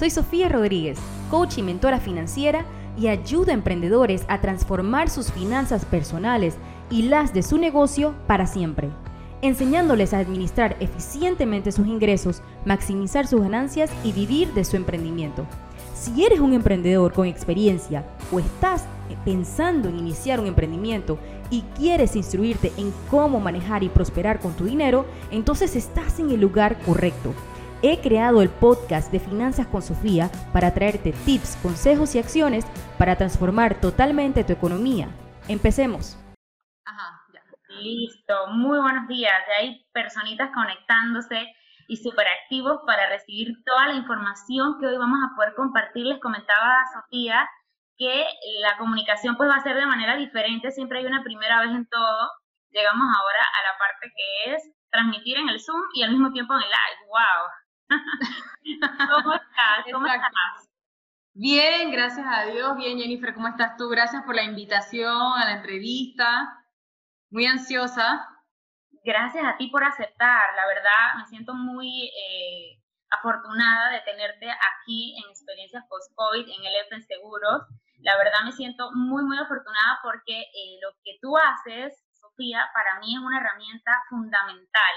Soy Sofía Rodríguez, coach y mentora financiera y ayudo a emprendedores a transformar sus finanzas personales y las de su negocio para siempre, enseñándoles a administrar eficientemente sus ingresos, maximizar sus ganancias y vivir de su emprendimiento. Si eres un emprendedor con experiencia o estás pensando en iniciar un emprendimiento y quieres instruirte en cómo manejar y prosperar con tu dinero, entonces estás en el lugar correcto. He creado el podcast de Finanzas con Sofía para traerte tips, consejos y acciones para transformar totalmente tu economía. Empecemos. Ajá, ya. Listo, muy buenos días. Ya hay personitas conectándose y súper activos para recibir toda la información que hoy vamos a poder compartir. Les comentaba Sofía que la comunicación pues va a ser de manera diferente, siempre hay una primera vez en todo. Llegamos ahora a la parte que es transmitir en el Zoom y al mismo tiempo en el live. ¡Wow! ¿Cómo estás? ¿Cómo estás? Bien, gracias a Dios. Bien, Jennifer, ¿cómo estás tú? Gracias por la invitación a la entrevista. Muy ansiosa. Gracias a ti por aceptar. La verdad, me siento muy eh, afortunada de tenerte aquí en Experiencias Post-COVID en el EFEN Seguros. La verdad, me siento muy, muy afortunada porque eh, lo que tú haces, Sofía, para mí es una herramienta fundamental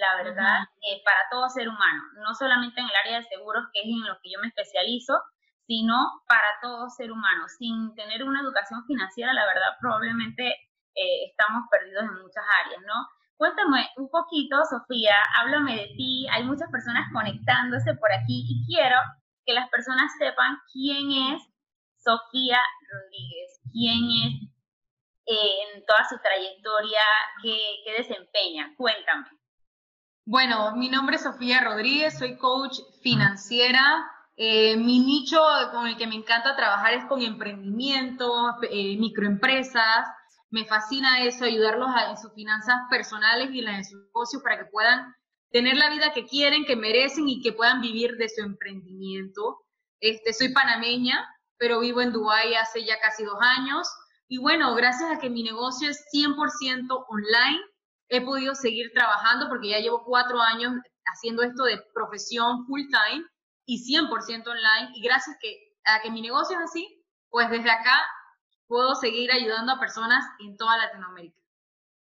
la verdad, eh, para todo ser humano, no solamente en el área de seguros, que es en lo que yo me especializo, sino para todo ser humano. Sin tener una educación financiera, la verdad, probablemente eh, estamos perdidos en muchas áreas, ¿no? Cuéntame un poquito, Sofía, háblame de ti. Hay muchas personas conectándose por aquí y quiero que las personas sepan quién es Sofía Rodríguez, quién es eh, en toda su trayectoria, qué, qué desempeña. Cuéntame. Bueno, mi nombre es Sofía Rodríguez, soy coach financiera. Eh, mi nicho con el que me encanta trabajar es con emprendimientos, eh, microempresas. Me fascina eso, ayudarlos en sus finanzas personales y en las de sus negocios para que puedan tener la vida que quieren, que merecen y que puedan vivir de su emprendimiento. Este, soy panameña, pero vivo en Dubái hace ya casi dos años. Y bueno, gracias a que mi negocio es 100% online, he podido seguir trabajando porque ya llevo cuatro años haciendo esto de profesión full time y 100% online. Y gracias que, a que mi negocio es así, pues desde acá puedo seguir ayudando a personas en toda Latinoamérica.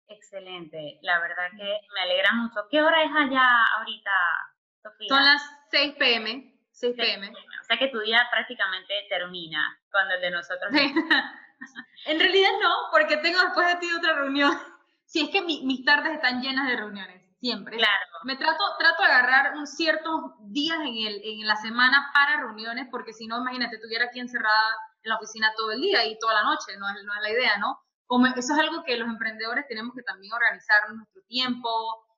Excelente, la verdad que me alegra mucho. ¿Qué hora es allá ahorita, Sofía? Son las 6 pm. 6 pm. O sea que tu día prácticamente termina cuando el de nosotros. en realidad no, porque tengo después de ti otra reunión. Si es que mis tardes están llenas de reuniones, siempre. Claro. Me trato, trato de agarrar un ciertos días en, el, en la semana para reuniones, porque si no, imagínate, estuviera aquí encerrada en la oficina todo el día y toda la noche, no es, no es la idea, ¿no? Como eso es algo que los emprendedores tenemos que también organizar nuestro tiempo,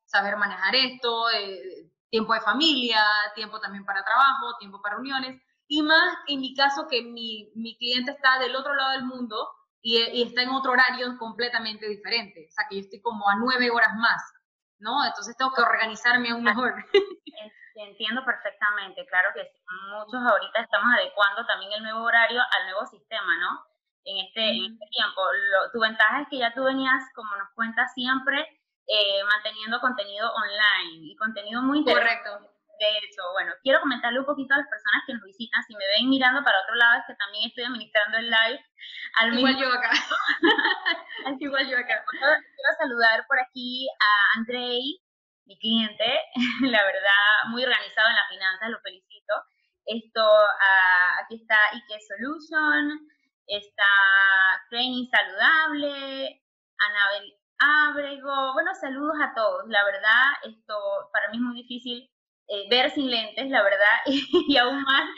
saber manejar esto, eh, tiempo de familia, tiempo también para trabajo, tiempo para reuniones, y más en mi caso que mi, mi cliente está del otro lado del mundo, y, está en otro horario completamente diferente. O sea, que yo estoy como a nueve horas más, ¿no? Entonces tengo que organizarme aún mejor. Entiendo perfectamente, claro que muchos ahorita estamos adecuando también el nuevo horario al nuevo sistema, ¿no? En este, en este tiempo. tu ventaja es que ya tú venías, como nos cuentas siempre, eh, manteniendo contenido online y contenido muy interesante. Correcto hecho, bueno, quiero comentarle un poquito a las personas que nos visitan. Si me ven mirando para otro lado, es que también estoy administrando el live. Al igual yo acá. igual yo acá. Quiero saludar por aquí a Andrei, mi cliente, la verdad, muy organizado en las finanzas, lo felicito. Esto, uh, aquí está Ike Solution, está Training Saludable, Anabel Abrego. Bueno, saludos a todos. La verdad, esto para mí es muy difícil eh, ver sin lentes, la verdad, y, aún más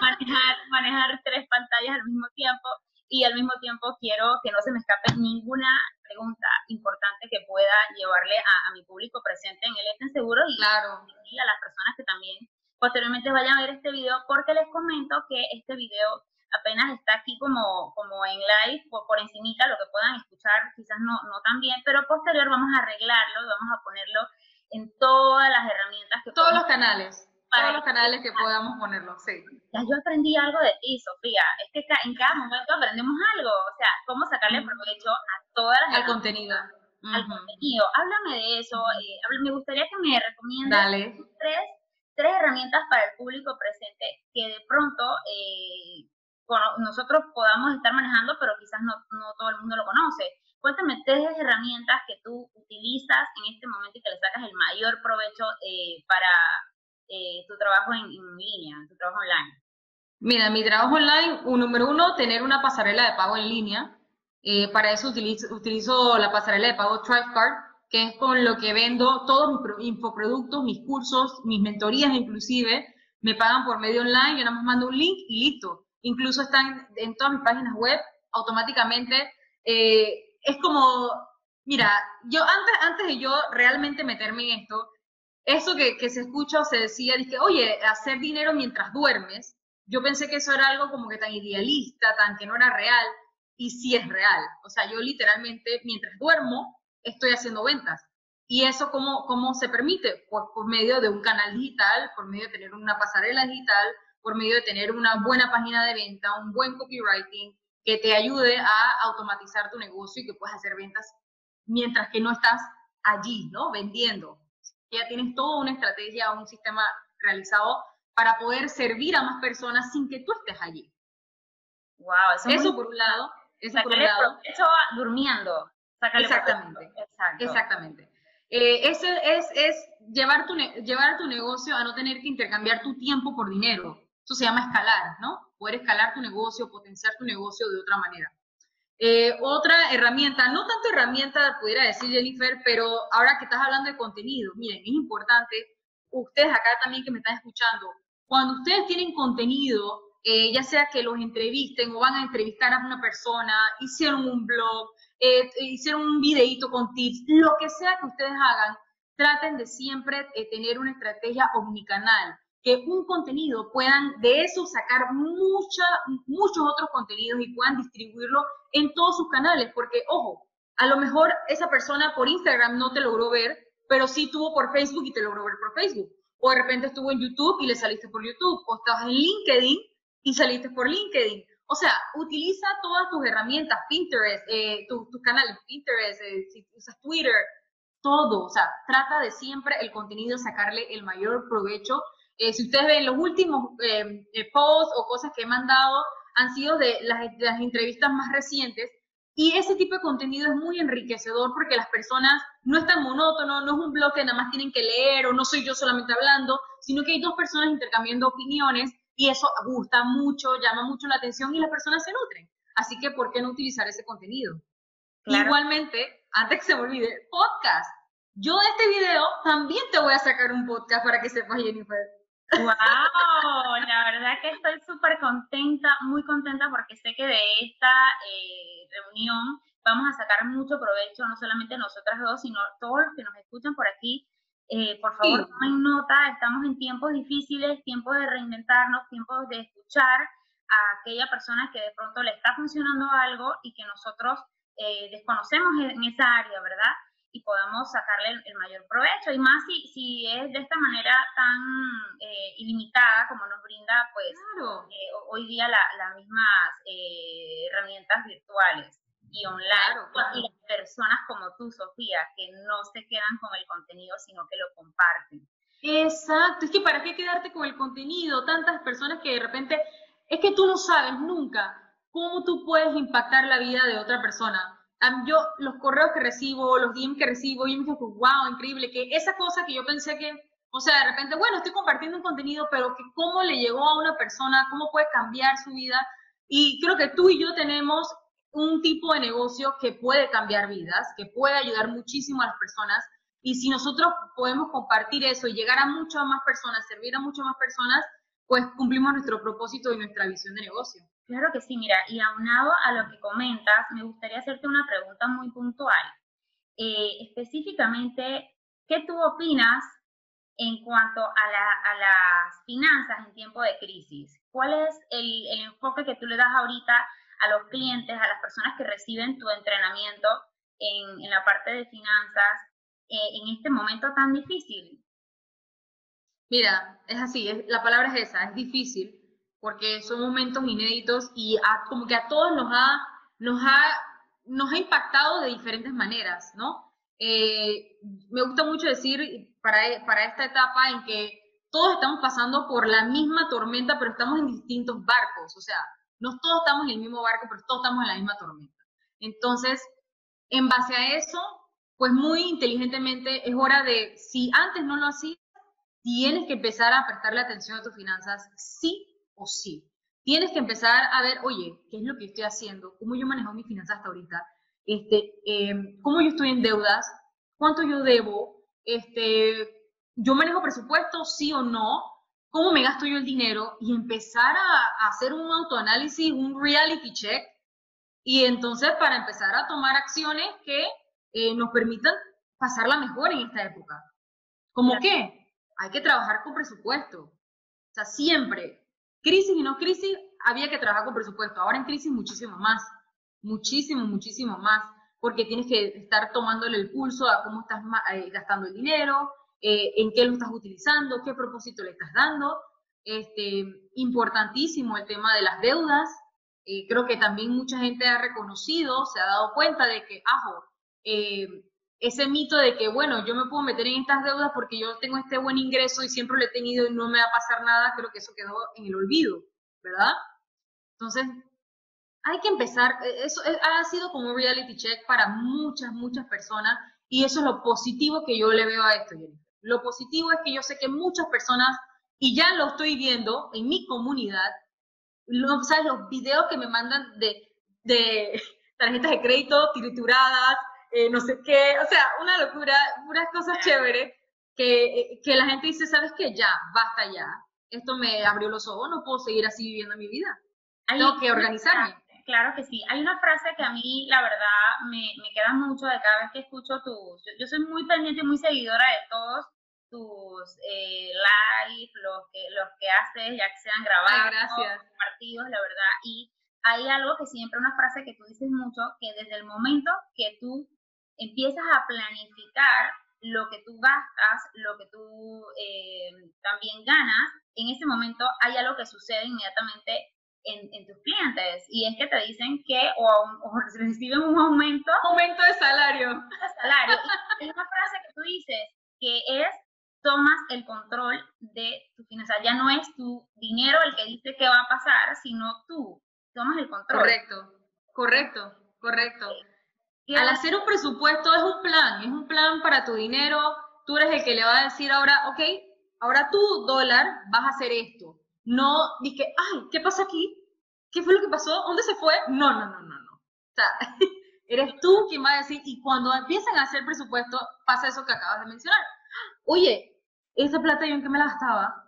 manejar, manejar tres pantallas al mismo tiempo y al mismo tiempo quiero que no se me escape ninguna pregunta importante que pueda llevarle a, mi público presente en el Esten Seguro y, claro. y a las personas que también posteriormente vayan a ver este video porque les comento que este video apenas está aquí como, como en live por, por encimita, lo que puedan escuchar quizás no, no tan bien, pero posterior vamos a arreglarlo, vamos a ponerlo en todas las herramientas que Todos los canales. Todos los canales que podamos ponerlo, sí. Ya yo aprendí algo de ti, Sofía. Es que en cada momento aprendemos algo. O sea, cómo sacarle provecho a todas las... Al contenido. Al contenido. Háblame de eso. Eh, me gustaría que me recomiendes tres tres herramientas para el público presente que de pronto eh, nosotros podamos estar manejando, pero quizás no, no todo el mundo lo conoce. Cuéntame tres herramientas que tú utilizas en este momento y que le sacas el mayor provecho eh, para eh, tu trabajo en, línea, tu trabajo online. Mira, mi trabajo online, un, número uno, tener una pasarela de pago en línea. Eh, para eso utilizo, utilizo, la pasarela de pago Thrivecard, que es con lo que vendo todos mis infoproductos, mis cursos, mis mentorías inclusive. Me pagan por medio online, yo nada más mando un link y listo. Incluso están en todas mis páginas web automáticamente. Eh, es como, mira, yo antes, antes de yo realmente meterme en esto, eso que, que se escucha o se decía, dije, oye, hacer dinero mientras duermes, yo pensé que eso era algo como que tan idealista, tan que no era real, y sí es real. O sea, yo literalmente mientras duermo estoy haciendo ventas. ¿Y eso cómo, cómo se permite? Por, por medio de un canal digital, por medio de tener una pasarela digital, por medio de tener una buena página de venta, un buen copywriting, que te ayude a automatizar tu negocio y que puedas hacer ventas mientras que no estás allí, ¿no? Vendiendo. Ya tienes toda una estrategia, un sistema realizado para poder servir a más personas sin que tú estés allí. Wow, eso, eso por un lado. Eso por un lado. Eso durmiendo. exactamente. Exactamente. Eh, es, es llevar, tu, llevar tu negocio a no tener que intercambiar tu tiempo por dinero. Eso se llama escalar, ¿no? Poder escalar tu negocio, potenciar tu negocio de otra manera. Eh, otra herramienta, no tanto herramienta, pudiera decir Jennifer, pero ahora que estás hablando de contenido, miren, es importante, ustedes acá también que me están escuchando, cuando ustedes tienen contenido, eh, ya sea que los entrevisten o van a entrevistar a una persona, hicieron un blog, eh, hicieron un videito con tips, lo que sea que ustedes hagan, traten de siempre tener una estrategia omnicanal que un contenido puedan de eso sacar mucha, muchos otros contenidos y puedan distribuirlo en todos sus canales, porque ojo, a lo mejor esa persona por Instagram no te logró ver, pero sí tuvo por Facebook y te logró ver por Facebook. O de repente estuvo en YouTube y le saliste por YouTube. O estabas en LinkedIn y saliste por LinkedIn. O sea, utiliza todas tus herramientas, Pinterest, eh, tus canales, Pinterest, eh, si usas Twitter, todo. O sea, trata de siempre el contenido sacarle el mayor provecho eh, si ustedes ven los últimos eh, eh, posts o cosas que he mandado, han sido de las, las, entrevistas más recientes. Y ese tipo de contenido es muy enriquecedor porque las personas no es tan monótono, no es un blog que nada más tienen que leer o no soy yo solamente hablando, sino que hay dos personas intercambiando opiniones y eso gusta mucho, llama mucho la atención y las personas se nutren. Así que, ¿por qué no utilizar ese contenido? Igualmente, antes que se me olvide, podcast. Yo de este video también te voy a sacar un podcast para que sepas, Jennifer. ¡Wow! La verdad que estoy súper contenta, muy contenta porque sé que de esta eh, reunión vamos a sacar mucho provecho, no solamente nosotras dos, sino todos los que nos escuchan por aquí. Eh, por favor, tomen nota, estamos en tiempos difíciles, tiempos de reinventarnos, tiempos de escuchar a aquella persona que de pronto le está funcionando algo y que nosotros eh, desconocemos en esa área, ¿verdad? Y podamos sacarle el, mayor provecho. Y más si, si es de esta manera tan eh, ilimitada como nos brinda, pues, eh, hoy día las mismas eh, herramientas virtuales y online. Y las personas como tú, Sofía, que no se quedan con el contenido, sino que lo comparten. Exacto, es que para qué quedarte con el contenido, tantas personas que de repente, es que tú no sabes nunca cómo tú puedes impactar la vida de otra persona yo los correos que recibo, los DM que recibo, yo me digo, wow, increíble, que esa cosa que yo pensé que, o sea, de repente, bueno, estoy compartiendo un contenido, pero que cómo le llegó a una persona, cómo puede cambiar su vida. Y creo que tú y yo tenemos un tipo de negocio que puede cambiar vidas, que puede ayudar muchísimo a las personas. Y si nosotros podemos compartir eso y llegar a muchas más personas, servir a muchas más personas, pues cumplimos nuestro propósito y nuestra visión de negocio. Claro que sí, mira, y aunado a lo que comentas, me gustaría hacerte una pregunta muy puntual. Eh, específicamente, ¿qué tú opinas en cuanto a, las finanzas en tiempo de crisis? ¿Cuál es el, enfoque que tú le das ahorita a los clientes, a las personas que reciben tu entrenamiento en, la parte de finanzas eh, en este momento tan difícil? Mira, es así, la palabra es esa, es difícil, porque son momentos inéditos y como que a todos nos ha, nos ha, nos ha impactado de diferentes maneras, ¿no? Eh, me gusta mucho decir para, para esta etapa en que todos estamos pasando por la misma tormenta, pero estamos en distintos barcos. O sea, no todos estamos en el mismo barco, pero todos estamos en la misma tormenta. Entonces, en base a eso, pues muy inteligentemente es hora de, si antes no lo hacías, tienes que empezar a prestarle atención a tus finanzas, sí o sí. Tienes que empezar a ver, oye, ¿qué es lo que estoy haciendo? ¿Cómo yo manejo mis finanzas hasta ahorita? Este, em, ¿Cómo yo estoy en deudas? ¿Cuánto yo debo? Este, ¿Yo manejo presupuesto, sí o no? ¿Cómo me gasto yo el dinero? Y empezar a, hacer un autoanálisis, un reality check. Y entonces para empezar a tomar acciones que eh, nos permitan pasarla mejor en esta época. ¿Cómo qué? Hay que trabajar con presupuesto. O sea, siempre, crisis y no crisis, había que trabajar con presupuesto. Ahora en crisis muchísimo más, muchísimo, muchísimo más, porque tienes que estar tomándole el pulso a cómo estás eh, gastando el dinero, eh, en qué lo estás utilizando, qué propósito le estás dando. Este, importantísimo el tema de las deudas. Eh, creo que también mucha gente ha reconocido, se ha dado cuenta de que, ajo, eh, ese mito de que, bueno, yo me puedo meter en estas deudas porque yo tengo este buen ingreso y siempre lo he tenido y no me va a pasar nada, creo que eso quedó en el olvido, ¿verdad? Entonces, hay que empezar, eso ha sido como un reality check para muchas, muchas personas y eso es lo positivo que yo le veo a esto. Lo positivo es que yo sé que muchas personas, y ya lo estoy viendo en mi comunidad, ¿sabes? Los videos que me mandan de, de tarjetas de crédito trituradas, eh, no sé qué, o sea, una locura, puras cosas chéveres, que, que la gente dice, ¿sabes qué? Ya, basta ya. Esto me abrió los ojos, no puedo seguir así viviendo mi vida. Tengo que organizarme. Claro que sí. Hay una frase que a mí, la verdad, me, me queda mucho de cada vez que escucho tus... Yo, soy muy pendiente y muy seguidora de todos tus eh, live, los que, los que haces, ya que sean grabados, gracias. partidos, la verdad. Y hay algo que siempre, una frase que tú dices mucho, que desde el momento que tú empiezas a planificar lo que tú gastas, lo que tú eh, también ganas, en ese momento hay algo que sucede inmediatamente en, tus clientes y es que te dicen que o, reciben un aumento. Aumento de salario. De salario. es una frase que tú dices que es tomas el control de tu finanzas. Ya no es tu dinero el que dice qué va a pasar, sino tú tomas el control. Correcto, correcto, correcto. Al hacer un presupuesto es un plan, es un plan para tu dinero. Tú eres el que le va a decir ahora, ok, ahora tú, dólar, vas a hacer esto. No dije, ay, ¿qué pasa aquí? ¿Qué fue lo que pasó? ¿Dónde se fue? No, no, no, no, no. O sea, eres tú quien va a decir, y cuando empiezan a hacer presupuesto, pasa eso que acabas de mencionar. Oye, esa plata yo en qué me la gastaba.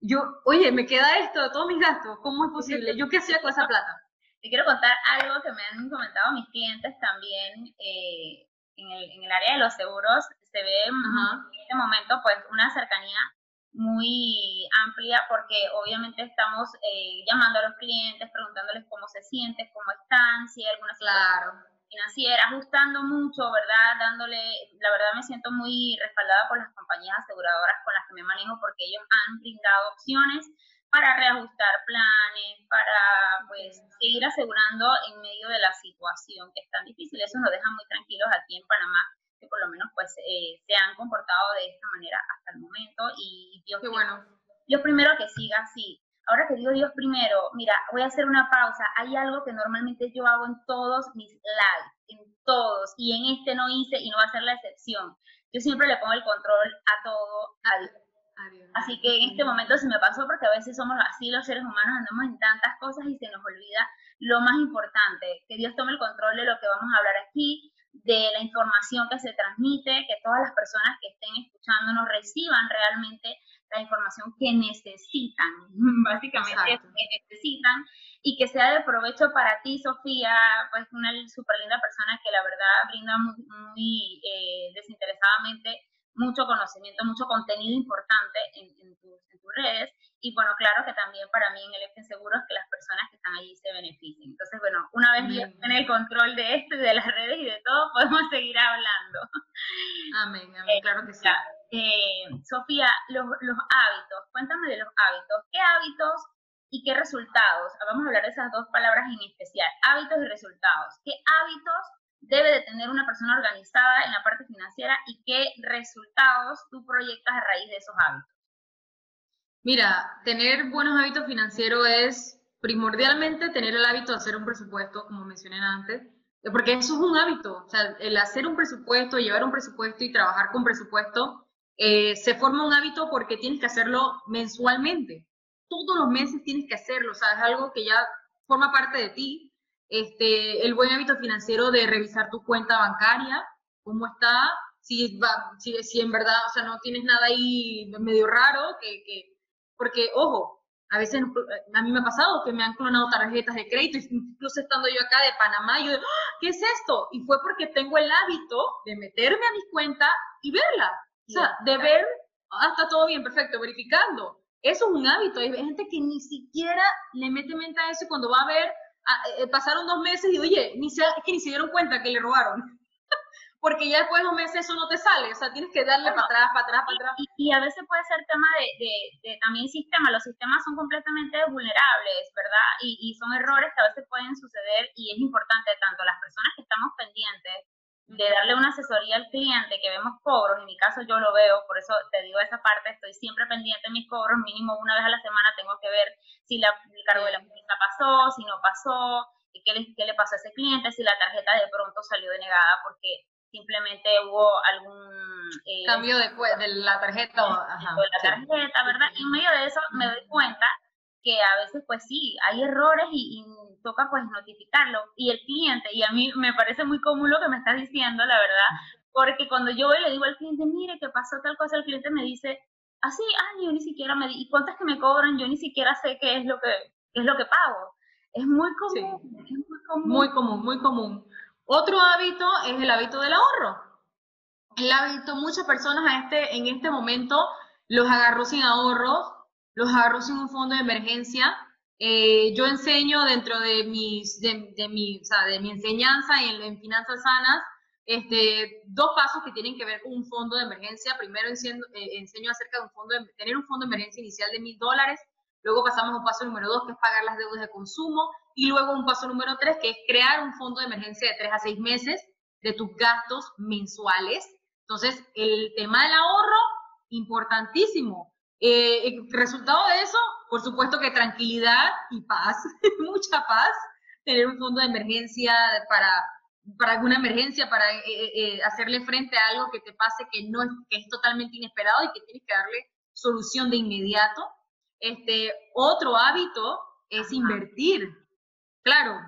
Yo, oye, me queda esto de todos mis gastos, ¿cómo es posible? ¿Yo qué hacía con esa plata? Te quiero contar algo que me han comentado mis clientes también eh, en, el, en, el, área de los seguros. Se ve en este momento pues una cercanía muy amplia porque obviamente estamos eh, llamando a los clientes, preguntándoles cómo se sienten, cómo están, si hay alguna claro financiera, ajustando mucho, ¿verdad? Dándole, la verdad me siento muy respaldada por las compañías aseguradoras con las que me manejo porque ellos han brindado opciones para reajustar planes, para pues seguir asegurando en medio de la situación que es tan difícil. Eso nos deja muy tranquilos aquí en Panamá, que por lo menos pues eh, se han comportado de esta manera hasta el momento y Dios Qué bueno. Yo primero que siga así, ahora que digo Dios primero, mira, voy a hacer una pausa. Hay algo que normalmente yo hago en todos mis lives, en todos, y en este no hice y no va a ser la excepción. Yo siempre le pongo el control a todo, a Dios. Así que en este momento se me pasó porque a veces somos así los seres humanos, andamos en tantas cosas y se nos olvida lo más importante, que Dios tome el control de lo que vamos a hablar aquí, de la información que se transmite, que todas las personas que estén escuchándonos reciban realmente la información que necesitan, básicamente que necesitan, y que sea de provecho para ti, Sofía, pues una súper linda persona que la verdad brinda muy, eh, desinteresadamente mucho conocimiento, mucho contenido importante en, tus, redes. Y bueno, claro que también para mí en el F Seguro es que las personas que están allí se beneficien. Entonces, bueno, una vez bien en el control de esto y de las redes y de todo, podemos seguir hablando. Amén, amén, claro que sí. Eh, Sofía, los, los hábitos, cuéntame de los hábitos. ¿Qué hábitos y qué resultados? Vamos a hablar de esas dos palabras en especial, hábitos y resultados. ¿Qué hábitos debe de tener una persona organizada en la parte financiera y qué resultados tú proyectas a raíz de esos hábitos? Mira, tener buenos hábitos financieros es primordialmente tener el hábito de hacer un presupuesto, como mencioné antes, porque eso es un hábito, o sea, el hacer un presupuesto, llevar un presupuesto y trabajar con presupuesto, eh, se forma un hábito porque tienes que hacerlo mensualmente. Todos los meses tienes que hacerlo, o sea, es algo que ya forma parte de ti. Este, el buen hábito financiero de revisar tu cuenta bancaria, cómo está, si, va, si, si en verdad, o sea, no tienes nada ahí medio raro, que, que porque, ojo, a veces a mí me ha pasado que me han clonado tarjetas de crédito, incluso estando yo acá de Panamá, yo, ¡Ah! ¿qué es esto? Y fue porque tengo el hábito de meterme a mi cuenta y verla. O sea, de ver, ah, está todo bien, perfecto, verificando. Eso es un hábito. Hay gente que ni siquiera le mete mente a eso y cuando va a ver, ah, eh, pasaron dos meses y, oye, ni se, es que ni se dieron cuenta que le robaron porque ya después de un mes eso no te sale, o sea, tienes que darle para atrás, para atrás, para atrás. Y, a veces puede ser tema de, de, también sistema, los sistemas son completamente vulnerables, ¿verdad? Y, y, son errores que a veces pueden suceder y es importante tanto las personas que estamos pendientes de darle una asesoría al cliente, que vemos cobros, en mi caso yo lo veo, por eso te digo esa parte, estoy siempre pendiente de mis cobros, mínimo una vez a la semana tengo que ver si la, el cargo de la póliza pasó, si no pasó, qué le, qué le pasó a ese cliente, si la tarjeta de pronto salió denegada porque simplemente hubo algún eh, cambio después de la tarjeta, ajá, de la tarjeta, ¿verdad? Y en medio de eso me doy cuenta que a veces pues sí, hay errores y, toca pues notificarlo. Y el cliente, y a mí me parece muy común lo que me estás diciendo, la verdad, porque cuando yo voy le digo al cliente, mire, que pasó tal cosa, el cliente me dice, así, ah, yo ni siquiera me di, ¿y cuántas que me cobran? Yo ni siquiera sé qué es lo que, es lo que pago. Es muy común, es muy común. Muy común, muy común. Otro hábito es el hábito del ahorro. El hábito, muchas personas a este, en este momento los agarró sin ahorros, los agarró sin un fondo de emergencia. Eh, yo enseño dentro de, mis, de, mi, o sea, de mi enseñanza en, en, finanzas sanas este, dos pasos que tienen que ver con un fondo de emergencia. Primero enseño, eh, enseño acerca de un fondo de, tener un fondo de emergencia inicial de mil dólares. Luego pasamos a un paso número dos, que es pagar las deudas de consumo. Y luego un paso número tres, que es crear un fondo de emergencia de tres a seis meses de tus gastos mensuales. Entonces, el tema del ahorro, importantísimo. Eh, el resultado de eso, por supuesto que tranquilidad y paz, mucha paz, tener un fondo de emergencia para, para alguna emergencia, para eh, eh, hacerle frente a algo que te pase que, no es, que es totalmente inesperado y que tienes que darle solución de inmediato. Este, otro hábito es invertir. Claro,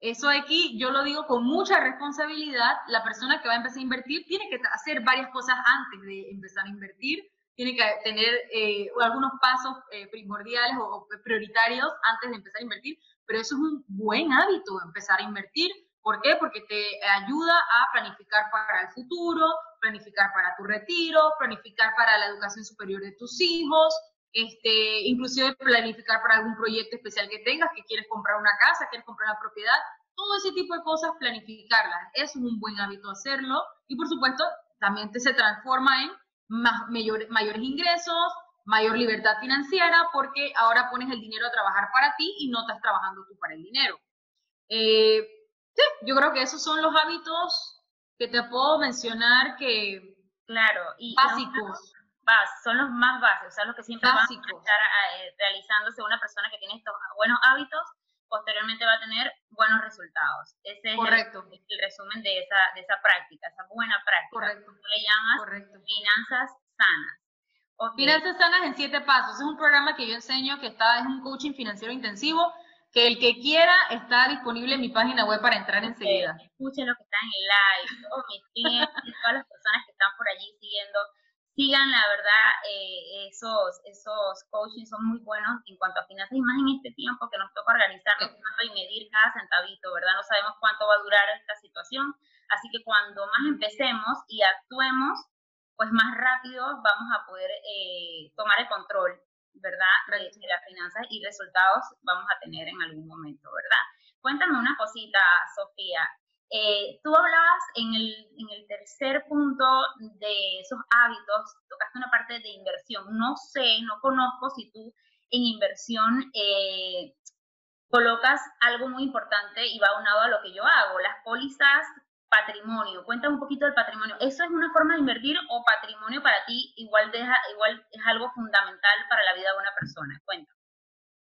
eso aquí yo lo digo con mucha responsabilidad. La persona que va a empezar a invertir tiene que hacer varias cosas antes de empezar a invertir. Tiene que tener eh, algunos pasos eh, primordiales o, prioritarios antes de empezar a invertir. Pero eso es un buen hábito, empezar a invertir. ¿Por qué? Porque te ayuda a planificar para el futuro, planificar para tu retiro, planificar para la educación superior de tus hijos, este, inclusive planificar para algún proyecto especial que tengas, que quieres comprar una casa, quieres comprar una propiedad, todo ese tipo de cosas, planificarlas. Es un buen hábito hacerlo y por supuesto también te se transforma en más, mayores ingresos, mayor libertad financiera, porque ahora pones el dinero a trabajar para ti y no estás trabajando tú para el dinero. Eh, sí, yo creo que esos son los hábitos que te puedo mencionar que... Claro, y básicos son los más básicos, o sea, los que siempre van a estar eh, realizándose una persona que tiene estos buenos hábitos, posteriormente va a tener buenos resultados. Ese es El, resumen de esa, de esa práctica, esa buena práctica. Correcto. Tú le llamas finanzas sanas. Finanzas sanas en siete pasos. Es un programa que yo enseño que está, es un coaching financiero intensivo que el que quiera está disponible en mi página web para entrar enseguida. Escuchen lo que están en live, todos mis clientes, todas las personas que están por allí siguiendo sigan, la verdad, eh, esos, esos coaching son muy buenos en cuanto a finanzas y más en este tiempo que nos toca organizarnos y medir cada centavito, ¿verdad? No sabemos cuánto va a durar esta situación, así que cuando más empecemos y actuemos, pues más rápido vamos a poder eh, tomar el control, ¿verdad? De, las finanzas y resultados vamos a tener en algún momento, ¿verdad? Cuéntame una cosita, Sofía. Eh, tú hablabas en el, en el, tercer punto de esos hábitos, tocaste una parte de inversión. No sé, no conozco si tú en inversión eh, colocas algo muy importante y va unado a lo que yo hago. Las pólizas patrimonio. Cuéntame un poquito del patrimonio. ¿Eso es una forma de invertir o patrimonio para ti igual, deja, igual es algo fundamental para la vida de una persona? Cuéntame.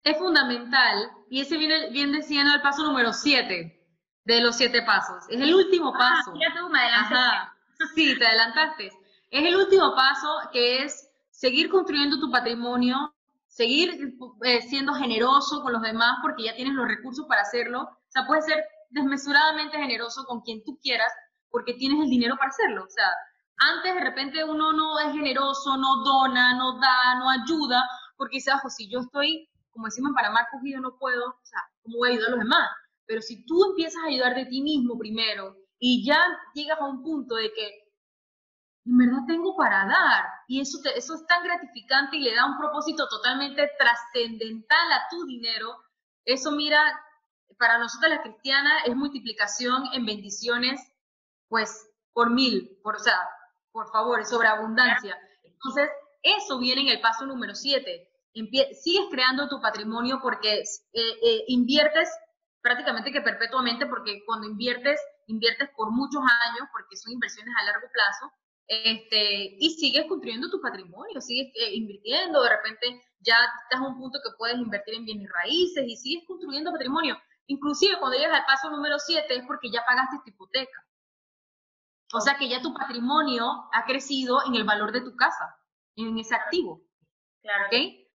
Es fundamental y ese viene, bien diciendo el paso número 7 de los siete pasos. Es el último ah, paso. mira tú, me Sí, te adelantaste. Es el último paso que es seguir construyendo tu patrimonio, seguir eh, siendo generoso con los demás porque ya tienes los recursos para hacerlo. O sea, puedes ser desmesuradamente generoso con quien tú quieras porque tienes el dinero para hacerlo. O sea, antes de repente uno no es generoso, no dona, no da, no ayuda, porque dice, ojo, si yo estoy, como decimos en Panamá, cogido, no puedo, o sea, ¿cómo voy a ayudar a los demás? Pero si tú empiezas a ayudar de ti mismo primero y ya llegas a un punto de que en verdad tengo para dar y eso, eso es tan gratificante y le da un propósito totalmente trascendental a tu dinero, eso mira, para nosotros la cristiana es multiplicación en bendiciones, pues por mil, por, o sea, por favor, es sobreabundancia. Entonces, eso viene en el paso número siete. sigues creando tu patrimonio porque eh, eh, inviertes prácticamente que perpetuamente, porque cuando inviertes, inviertes por muchos años, porque son inversiones a largo plazo, este, y sigues construyendo tu patrimonio, sigues eh, invirtiendo, de repente ya estás a un punto que puedes invertir en bienes raíces y sigues construyendo patrimonio. Inclusive cuando llegas al paso número 7 es porque ya pagaste tu hipoteca. O sea que ya tu patrimonio ha crecido en el valor de tu casa, en ese activo. Claro. ¿Okay?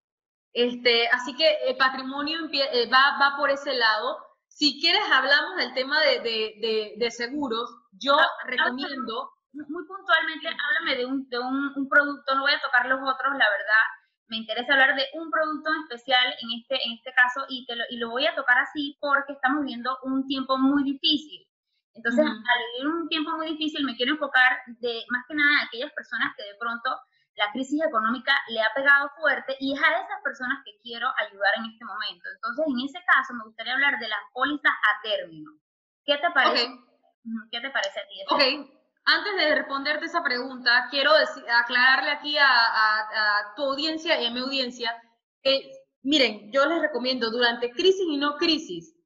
Este, así que el patrimonio eh, va, va por ese lado. Si quieres, hablamos del tema de, de, de, seguros. Yo recomiendo. Muy puntualmente, háblame de, un, de un, producto, no voy a tocar los otros, la verdad. Me interesa hablar de un producto en especial en este, en este caso y, te lo, y lo voy a tocar así porque estamos viviendo un tiempo muy difícil. Entonces, al vivir un tiempo muy difícil, me quiero enfocar de más que nada a aquellas personas que de pronto la crisis económica le ha pegado fuerte y es a esas personas que quiero ayudar en este momento. Entonces, en ese caso, me gustaría hablar de las pólizas a término. ¿Qué te parece? ¿Qué te parece a ti? Ok, antes de responderte esa pregunta, quiero aclararle aquí a, tu audiencia y a mi audiencia que, miren, yo les recomiendo durante crisis y no crisis,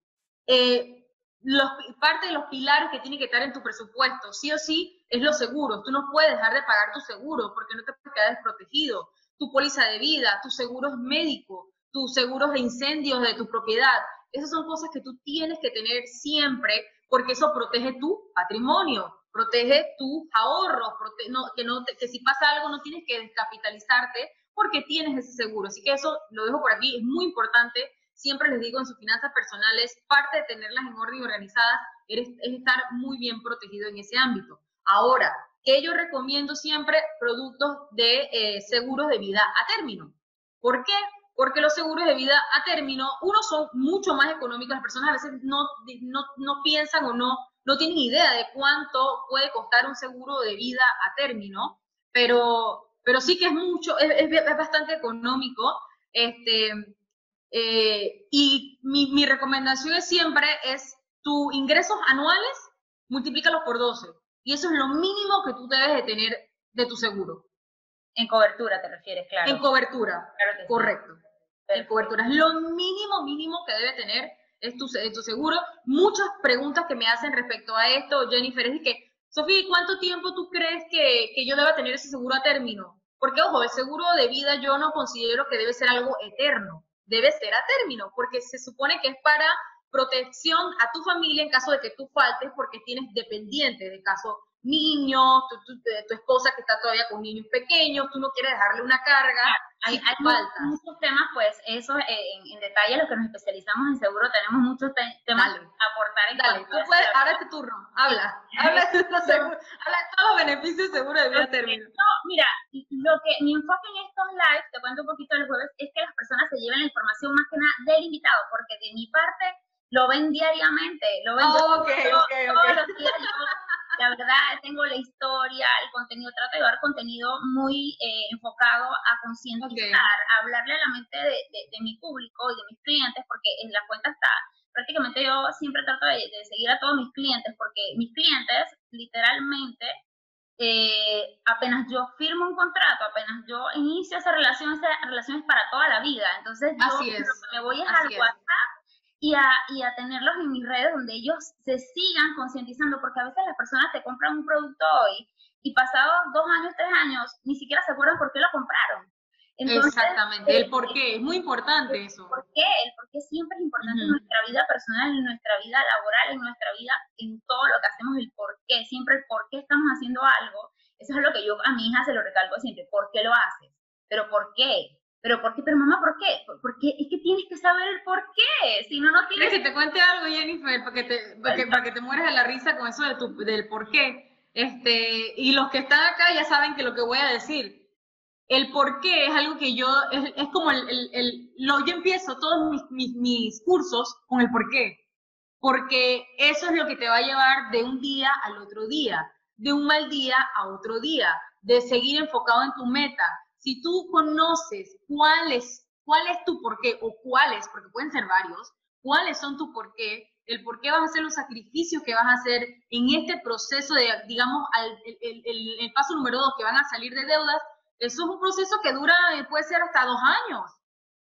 eh, los, parte de los pilares que tienen que estar en tu presupuesto, sí o sí, es los seguros. Tú no puedes dejar de pagar tu seguro porque no te puedes quedar desprotegido. Tu póliza de vida, tus seguros médicos, tus seguros de incendios de tu propiedad. Esas son cosas que tú tienes que tener siempre porque eso protege tu patrimonio, protege tus ahorros, que, no, que si pasa algo no tienes que descapitalizarte porque tienes ese seguro. Así que eso lo dejo por aquí, es muy importante siempre les digo en sus finanzas personales, parte de tenerlas en orden y organizadas es, estar muy bien protegido en ese ámbito. Ahora, que yo recomiendo siempre productos de eh, seguros de vida a término. ¿Por qué? Porque los seguros de vida a término, uno, son mucho más económicos, las personas a veces no, no, no piensan o no, no tienen idea de cuánto puede costar un seguro de vida a término, pero, pero sí que es mucho, es, bastante económico. Este, eh, y mi, mi, recomendación es siempre es tus ingresos anuales, multiplícalos por 12. Y eso es lo mínimo que tú debes de tener de tu seguro. En cobertura te refieres, claro. En cobertura, correcto. En cobertura es lo mínimo, mínimo que debe tener es tu, tu, seguro. Muchas preguntas que me hacen respecto a esto, Jennifer, es que, Sofía, ¿cuánto tiempo tú crees que, que yo deba tener ese seguro a término? Porque, ojo, el seguro de vida yo no considero que debe ser algo eterno debe ser a término, porque se supone que es para protección a tu familia en caso de que tú faltes porque tienes dependientes, de caso niños, tu, esposa que está todavía con niños pequeños, tú no quieres dejarle una carga. Hay, hay muchos temas, pues eso eh, en, detalle, los que nos especializamos en seguro, tenemos muchos temas a aportar. En Dale, tú puedes, ahora es tu turno, habla, habla de, seguro, habla de todos los beneficios seguro de vida término. No, mira, lo que mi enfoque en estos lives, te cuento un poquito el jueves, es que las personas se lleven la información más que nada del invitado, porque de mi parte lo ven diariamente, lo ven oh, okay, todos los días. la verdad, tengo la historia, el contenido, trato de llevar contenido muy eh, enfocado a concientizar, a hablarle a la mente de, de, mi público y de mis clientes, porque en la cuenta está, prácticamente yo siempre trato de, seguir a todos mis clientes, porque mis clientes literalmente eh, apenas yo firmo un contrato, apenas yo inicio esa relación, esa relación es para toda la vida. Entonces, yo Así es. me voy a al WhatsApp y a, y a tenerlos en mis redes donde ellos se sigan concientizando, porque a veces las personas te compran un producto hoy y pasados dos años, tres años, ni siquiera se acuerdan por qué lo compraron. Exactamente, el por qué, es muy importante eso. El por qué, el por qué siempre es importante en nuestra vida personal, en nuestra vida laboral, en nuestra vida, en todo lo que hacemos, el por qué, siempre el por qué estamos haciendo algo. Eso es lo que yo a mi hija se lo recalco siempre, ¿por qué lo haces? ¿Pero por qué? ¿Pero por qué? ¿Pero mamá, por qué? Porque es que tienes que saber el por qué, si no, no tienes... que te cuente algo, Jennifer, para que te, para que, para que te mueres de la risa con eso de tu, del por qué? Este, y los que están acá ya saben que lo que voy a decir, el por qué es algo que yo, es, es como el, el, el, lo, yo empiezo todos mis, mis, mis, cursos con el por qué, porque eso es lo que te va a llevar de un día al otro día, de un mal día a otro día, de seguir enfocado en tu meta. Si tú conoces cuál es, cuál es tu por qué o cuáles, porque pueden ser varios, cuáles son tu por qué, el por qué vas a hacer los sacrificios que vas a hacer en este proceso de, digamos, el, el, el paso número dos, que van a salir de deudas, eso es un proceso que dura, eh, puede ser hasta dos años.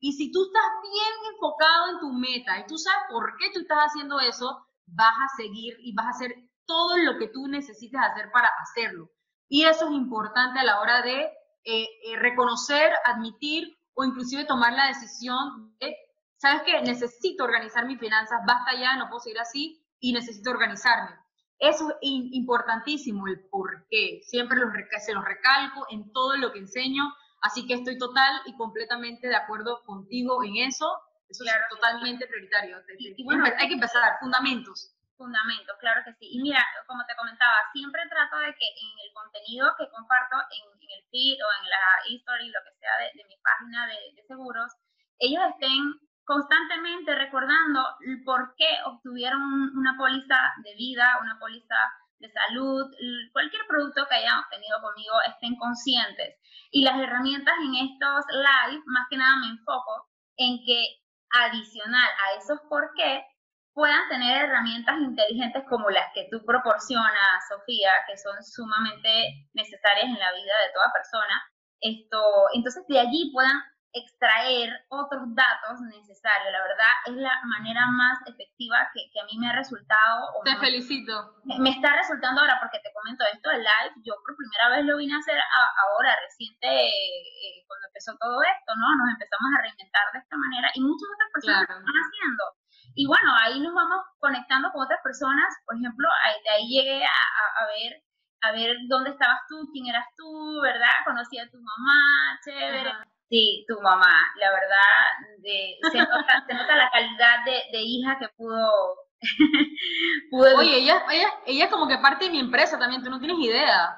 Y si tú estás bien enfocado en tu meta y tú sabes por qué tú estás haciendo eso, vas a seguir y vas a hacer todo lo que tú necesites hacer para hacerlo. Y eso es importante a la hora de eh, eh, reconocer, admitir o inclusive tomar la decisión de, ¿sabes qué? Necesito organizar mis finanzas, basta ya, no puedo seguir así y necesito organizarme. Eso es importantísimo, el por qué. Siempre se los recalco en todo lo que enseño, así que estoy total y completamente de acuerdo contigo en eso. Eso es totalmente prioritario. Y, bueno, hay que empezar, fundamentos. Fundamentos, claro que sí. Y mira, como te comentaba, siempre trato de que en el contenido que comparto en, el feed o en la history, lo que sea de, mi página de, de seguros, ellos estén constantemente recordando por qué obtuvieron una póliza de vida, una póliza de salud, cualquier producto que hayan obtenido conmigo, estén conscientes. Y las herramientas en estos live, más que nada me enfoco en que adicional a esos por qué, puedan tener herramientas inteligentes como las que tú proporcionas, Sofía, que son sumamente necesarias en la vida de toda persona. Esto, entonces de allí puedan extraer otros datos necesarios. La verdad es la manera más efectiva que, que a mí me ha resultado. Te felicito. Me, está resultando ahora porque te comento esto de live. Yo por primera vez lo vine a hacer ahora, reciente, eh, cuando empezó todo esto, ¿no? Nos empezamos a reinventar de esta manera y muchas otras personas lo están haciendo. Y bueno, ahí nos vamos conectando con otras personas. Por ejemplo, de ahí llegué a, a, ver a ver dónde estabas tú, quién eras tú, ¿verdad? Conocí a tu mamá, chévere. Sí, tu mamá, la verdad, de, se, nota, se, nota, la calidad de, de hija que pudo, pudo... Oye, ella, ella, ella es como que parte de mi empresa también, tú no tienes idea.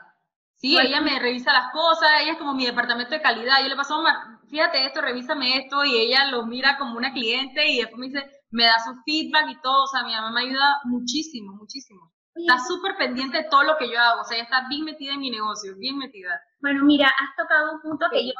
Sí, ella me revisa las cosas, ella es como mi departamento de calidad. Yo le paso, fíjate esto, revísame esto, y ella lo mira como una cliente y después me dice, me da su feedback y todo. O sea, mi mamá me ayuda muchísimo, muchísimo. Está súper pendiente de todo lo que yo hago, o sea, ella está bien metida en mi negocio, bien metida. Bueno, mira, has tocado un punto que yo,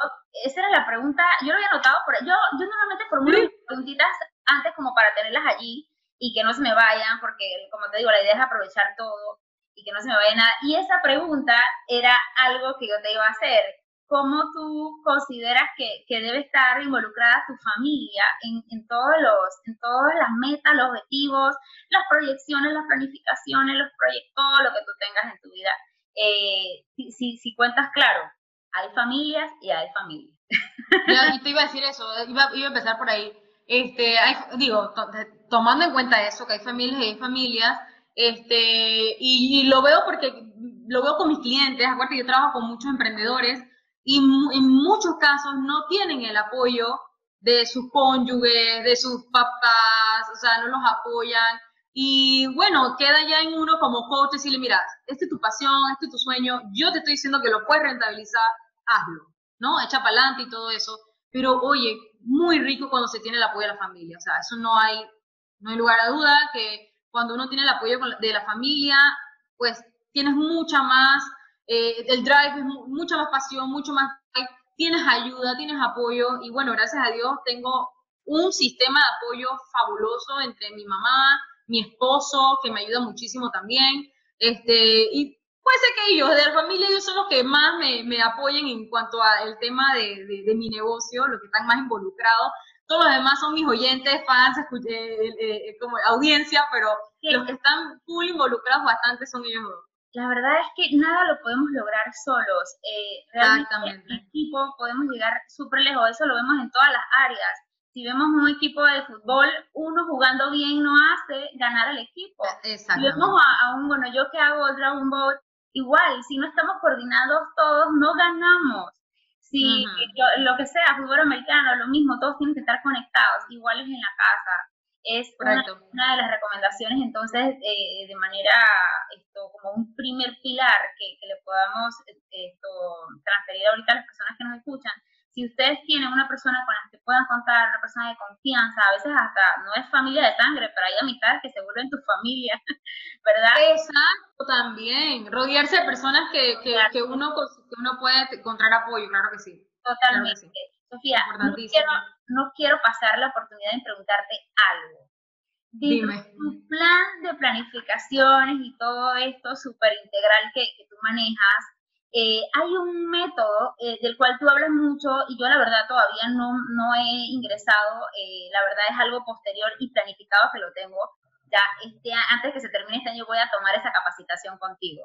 esa era la pregunta, yo lo había notado, por, yo, yo normalmente formulo preguntitas antes como para tenerlas allí y que no se me vayan, porque como te digo, la idea es aprovechar todo y que no se me vaya nada. Y esa pregunta era algo que yo te iba a hacer. ¿Cómo tú consideras que, que debe estar involucrada tu familia en, en, todos los, en todas las metas, los objetivos, las proyecciones, las planificaciones, los proyectos, todo lo que tú tengas en tu vida? Eh, si, si, si, cuentas claro, hay familias y hay familias. Yo, te iba a decir eso, iba, iba a empezar por ahí. Este, hay, digo, to, tomando en cuenta eso, que hay familias y hay familias, este, y, y, lo veo porque lo veo con mis clientes, acuérdate, yo trabajo con muchos emprendedores y en muchos casos no tienen el apoyo de sus cónyuges, de sus papás, o sea, no los apoyan. Y bueno, queda ya en uno como coach decirle, mira, esta es tu pasión, este es tu sueño, yo te estoy diciendo que lo puedes rentabilizar, hazlo, ¿no? Echa para adelante y todo eso. Pero oye, muy rico cuando se tiene el apoyo de la familia, o sea, eso no hay, no hay lugar a duda que cuando uno tiene el apoyo de la familia, pues tienes mucha más eh, el drive es mucha más pasión, mucho más tienes ayuda, tienes apoyo y bueno, gracias a Dios tengo un sistema de apoyo fabuloso entre mi mamá, mi esposo, que me ayuda muchísimo también, este, y puede ser que ellos, de la familia, ellos son los que más me, me apoyen en cuanto al tema de, de, de, mi negocio, los que están más involucrados, todos los demás son mis oyentes, fans, eh, como audiencia, pero los que están full involucrados bastante son ellos dos. La verdad es que nada lo podemos lograr solos. Eh, realmente en equipo podemos llegar súper lejos. Eso lo vemos en todas las áreas. Si vemos un equipo de fútbol, uno jugando bien no hace ganar al equipo. Si vemos a, un, bueno, yo que hago Dragon Ball, igual, si no estamos coordinados todos, no ganamos. Si lo que sea, fútbol americano, lo mismo, todos tienen que estar conectados, iguales en la casa. Es una, de las recomendaciones, entonces, eh, de manera, esto, como un primer pilar que, que le podamos esto, transferir ahorita a las personas que nos escuchan, si ustedes tienen una persona con la que puedan contar, una persona de confianza, a veces hasta no es familia de sangre, pero hay amistades que se vuelven tu familia, ¿verdad? Exacto, también. Rodearse de personas que, que, que uno, que uno puede encontrar apoyo, claro que sí. Totalmente. Sofía, no quiero, no quiero pasar la oportunidad de preguntarte algo. Dime. Tu plan de planificaciones y todo esto súper integral que, que tú manejas, eh, hay un método eh, del cual tú hablas mucho y yo la verdad todavía no, no he ingresado, eh, la verdad es algo posterior y planificado que lo tengo. Ya este, antes que se termine este año voy a tomar esa capacitación contigo.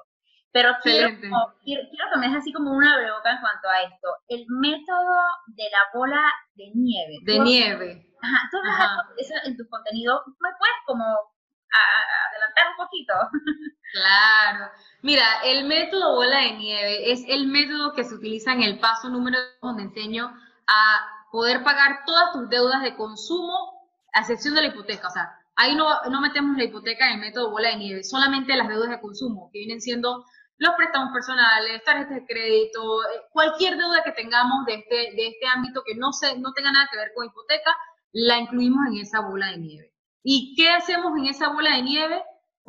Pero quiero, quiero, quiero, que me des así como una boca en cuanto a esto. El método de la bola de nieve. De nieve. Ajá, tú Ajá. eso en tu contenido. ¿Me puedes como adelantar un poquito? Claro. Mira, el método bola de nieve es el método que se utiliza en el paso número 2 donde enseño a poder pagar todas tus deudas de consumo a excepción de la hipoteca. O sea, ahí no, no metemos la hipoteca en el método bola de nieve, solamente las deudas de consumo, que vienen siendo los préstamos personales, tarjetas de crédito, eh, cualquier deuda que tengamos de este, de este ámbito que no, se, no tenga nada que ver con hipoteca, la incluimos en esa bola de nieve. ¿Y qué hacemos en esa bola de nieve?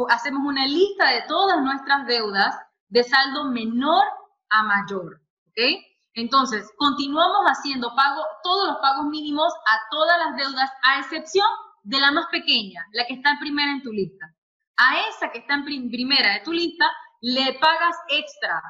hacemos una lista de todas nuestras deudas de saldo menor a mayor, ¿ok? Entonces, continuamos haciendo pago, todos los pagos mínimos a todas las deudas, a excepción de la más pequeña, la que está en primera en tu lista. A esa que está en primera de tu lista, le pagas extra.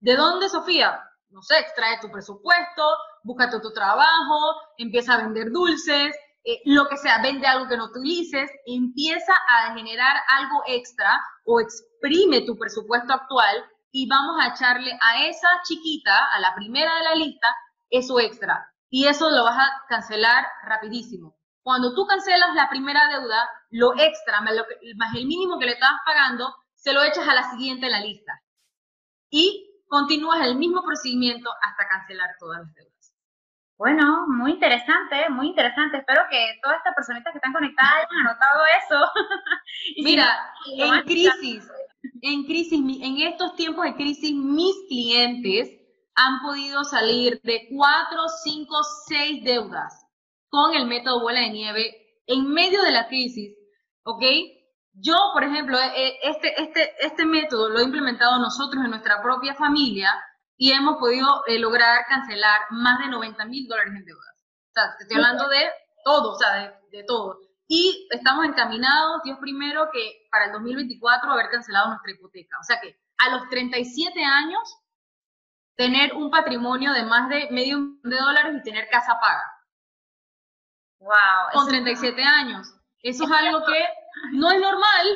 ¿De dónde, Sofía? No sé, extrae tu presupuesto, búscate tu trabajo, empieza a vender dulces, eh, lo que sea, vende algo que no utilices, empieza a generar algo extra o exprime tu presupuesto actual y vamos a echarle a esa chiquita, a la primera de la lista, eso extra. Y eso lo vas a cancelar rapidísimo. Cuando tú cancelas la primera deuda, lo extra, más, más el mínimo que le estabas pagando, se lo echas a la siguiente en la lista. Y continúas el mismo procedimiento hasta cancelar todas las deudas. Bueno, muy interesante, muy interesante. Espero que todas estas personitas que están conectadas hayan anotado eso. Mira, en crisis, en crisis, en estos tiempos de crisis, mis clientes han podido salir de cuatro, cinco, seis deudas con el método bola de nieve en medio de la crisis, ¿ok? Yo, por ejemplo, eh, este, este, este método lo he implementado nosotros en nuestra propia familia y hemos podido eh, lograr cancelar más de 90 mil dólares en deudas. O sea, te estoy hablando de todo, o sea, de, todo. Y estamos encaminados, Dios primero, que para el 2024 haber cancelado nuestra hipoteca. O sea que a los 37 años, tener un patrimonio de más de medio millón de dólares y tener casa paga. Wow. Con 37 años. Eso es algo que no es normal,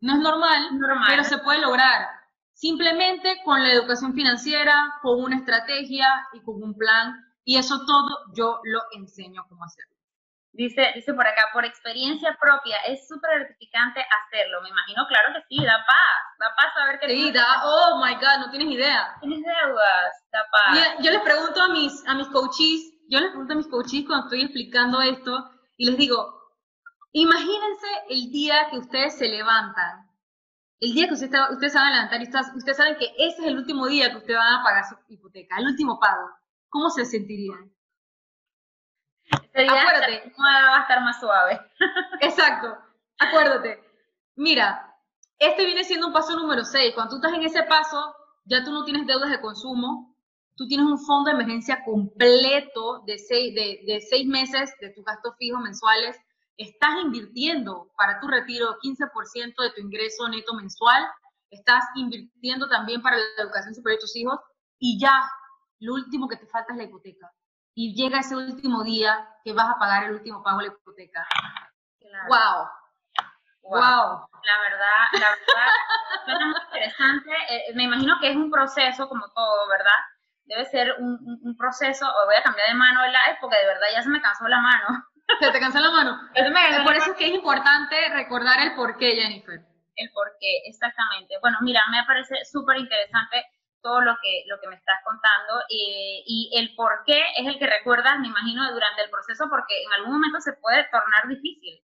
no es normal, normal, pero se puede lograr. Simplemente con la educación financiera, con una estrategia y con un plan. Y eso todo yo lo enseño cómo hacerlo. Dice, dice por acá, por experiencia propia, es súper gratificante hacerlo. Me imagino, claro que sí, da paz. Da paz saber que... Sí, da, oh my God, no tienes idea. Tienes deudas, da paz. yo les pregunto a mis, a mis coaches, yo les pregunto a mis coaches cuando estoy explicando esto, y les digo, imagínense el día que ustedes se levantan el día que usted, usted se va a levantar y usted sabe que ese es el último día que usted va a pagar su hipoteca, el último pago, ¿cómo se sentirían? Ese día Acuérdate. va a estar más suave. Exacto. Acuérdate. Mira, este viene siendo un paso número 6. Cuando tú estás en ese paso, ya tú no tienes deudas de consumo, tú tienes un fondo de emergencia completo de seis, de, de seis meses de tus gastos fijos mensuales estás invirtiendo para tu retiro 15% de tu ingreso neto mensual, estás invirtiendo también para la educación superior de tus hijos y ya, lo último que te falta es la hipoteca. y llega ese último día que vas a pagar el último pago de la hipoteca. Wow. wow. La verdad, la verdad, es muy interesante. Eh, me imagino que es un proceso como todo, ¿verdad? Debe ser un, un, proceso, o voy a cambiar de mano el live porque de verdad ya se me cansó la mano. Se te cansó la mano. Por eso es que es importante recordar el por qué, Jennifer. El por qué, exactamente. Bueno, mira, me parece súper interesante todo lo que, lo que me estás contando eh, y el por qué es el que recuerdas, me imagino, durante el proceso, porque en algún momento se puede tornar difícil.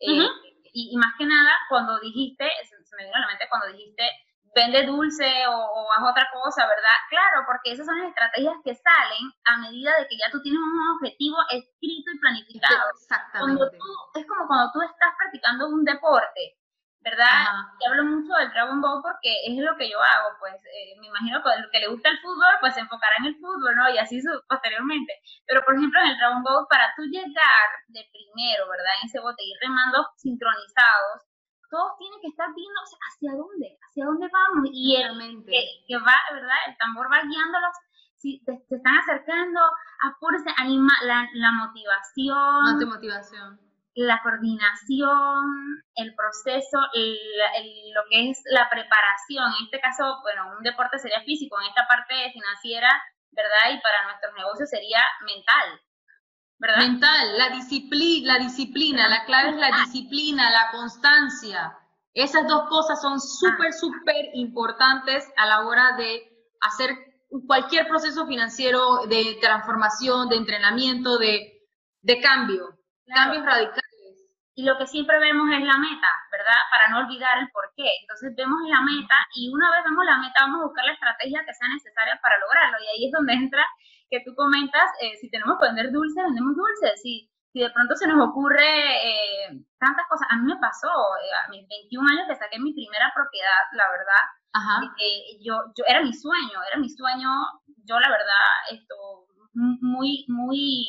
Eh, y, más que nada, cuando dijiste, se, me vino a la mente cuando dijiste, vende dulce o, haz otra cosa, ¿verdad? Claro, porque esas son las estrategias que salen a medida de que ya tú tienes un objetivo escrito y planificado. Exactamente. es como cuando tú estás practicando un deporte ¿verdad? Y hablo mucho del Dragon Ball porque es lo que yo hago, pues eh, me imagino que el que le gusta el fútbol, pues se enfocará en el fútbol, ¿no? Y así posteriormente. Pero, por ejemplo, en el Dragon Ball, para tú llegar de primero, ¿verdad? En ese bote, ir remando sincronizados, todos tienen que estar viendo hacia dónde, hacia dónde vamos. Y el que, que va, ¿verdad? El tambor va guiándolos si te, están acercando, apúrese, anima la, la motivación. Más motivación la coordinación, el proceso, lo que es la preparación. En este caso, bueno, un deporte sería físico, en esta parte financiera, ¿verdad? Y para nuestros negocios sería mental, ¿verdad? Mental, la disciplina, la disciplina, la clave es la disciplina, la constancia. Esas dos cosas son súper, súper importantes a la hora de hacer cualquier proceso financiero de transformación, de entrenamiento, de, de cambio. Cambios radicales. Y lo que siempre vemos es la meta, ¿verdad? Para no olvidar el por qué. Entonces vemos la meta y una vez vemos la meta vamos a buscar la estrategia que sea necesaria para lograrlo. Y ahí es donde entra que tú comentas, eh, si tenemos que vender dulces, vendemos dulces. Si, si de pronto se nos ocurre eh, tantas cosas. A mí me pasó, eh, a mis 21 años que saqué mi primera propiedad, la verdad, Ajá. yo, yo, era mi sueño, era mi sueño, yo la verdad, esto, muy, muy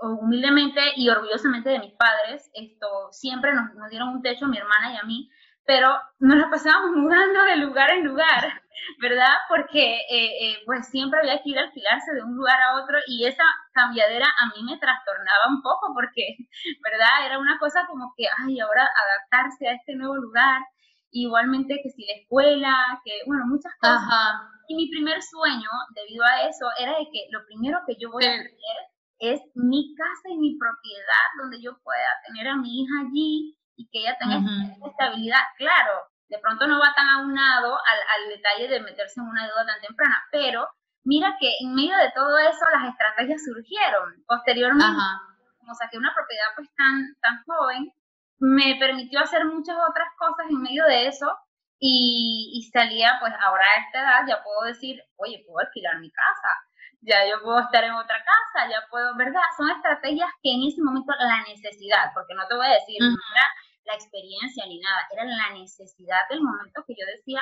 humildemente y orgullosamente de mis padres, esto siempre nos, nos, dieron un techo a mi hermana y a mí, pero nos la pasábamos mudando de lugar en lugar, ¿verdad? Porque eh, eh, pues siempre había que ir a alquilarse de un lugar a otro y esa cambiadera a mí me trastornaba un poco porque, ¿verdad? Era una cosa como que, ay, ahora adaptarse a este nuevo lugar, igualmente que si la escuela, que, bueno, muchas cosas. Y mi primer sueño, debido a eso, era de que lo primero que yo voy a hacer es mi casa y mi propiedad donde yo pueda tener a mi hija allí y que ella tenga estabilidad. Claro, de pronto no va tan aunado al, al detalle de meterse en una deuda tan temprana, pero mira que en medio de todo eso las estrategias surgieron. Posteriormente, como saqué una propiedad pues tan, tan joven, me permitió hacer muchas otras cosas en medio de eso y, y salía pues ahora a esta edad ya puedo decir, oye, puedo alquilar mi casa, ya yo puedo estar en otra casa, ya puedo, ¿verdad? Son estrategias que en ese momento la necesidad, porque no te voy a decir, era la experiencia ni nada, era la necesidad del momento que yo decía,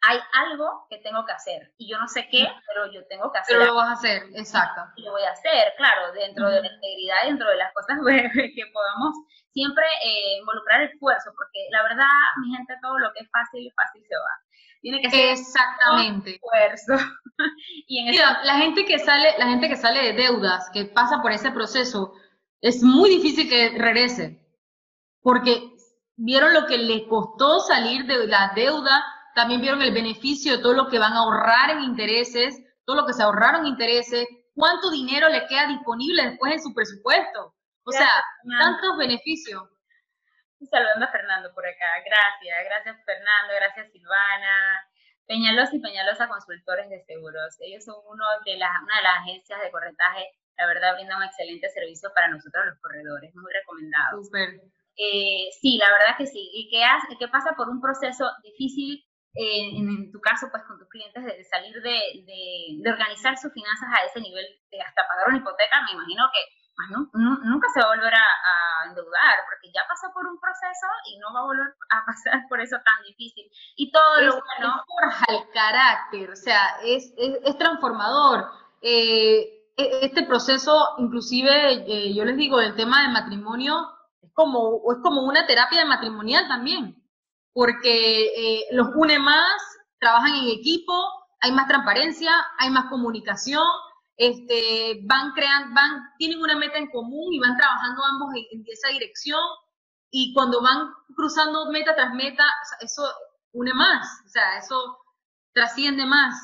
hay algo que tengo que hacer y yo no sé qué, pero yo tengo que hacer. Pero lo vas a hacer, exacto. Y lo voy a hacer, claro, dentro de la integridad, dentro de las cosas que podamos siempre eh, involucrar esfuerzo, porque la verdad, mi gente, todo lo que es fácil, fácil se va. Tiene que ser exactamente esfuerzo. y en la gente que sale, la gente que sale de deudas, que pasa por ese proceso, es muy difícil que regrese, porque vieron lo que les costó salir de la deuda, también vieron el beneficio de todo lo que van a ahorrar en intereses, todo lo que se ahorraron en intereses, cuánto dinero le queda disponible después en su presupuesto. O sea, tantos beneficios saludando a Fernando por acá. Gracias, gracias Fernando, gracias Silvana. Peñalosa y Peñalosa Consultores de Seguros. Ellos son uno de las, una de las agencias de corretaje. La verdad, brindan un excelente servicio para nosotros los corredores. Muy recomendado. Súper. Eh, sí, la verdad que sí. ¿Y qué, hace, qué pasa por un proceso difícil, eh, en, tu caso, pues con tus clientes, de, salir de, de, de organizar sus finanzas a ese nivel de hasta pagar una hipoteca? Me imagino que nunca se va a volver a, endeudar, porque ya pasó por un proceso y no va a volver a pasar por eso tan difícil. Y todo lo bueno... forja el carácter, o sea, es, es, transformador. Eh, e, este proceso, inclusive, eh, yo les digo, el tema del matrimonio es como, es como una terapia matrimonial también, porque eh, los une más, trabajan en equipo, hay más transparencia, hay más comunicación, este, van creando, van, tienen una meta en común y van trabajando ambos en, esa dirección y cuando van cruzando meta tras meta, eso une más, o sea, eso trasciende más,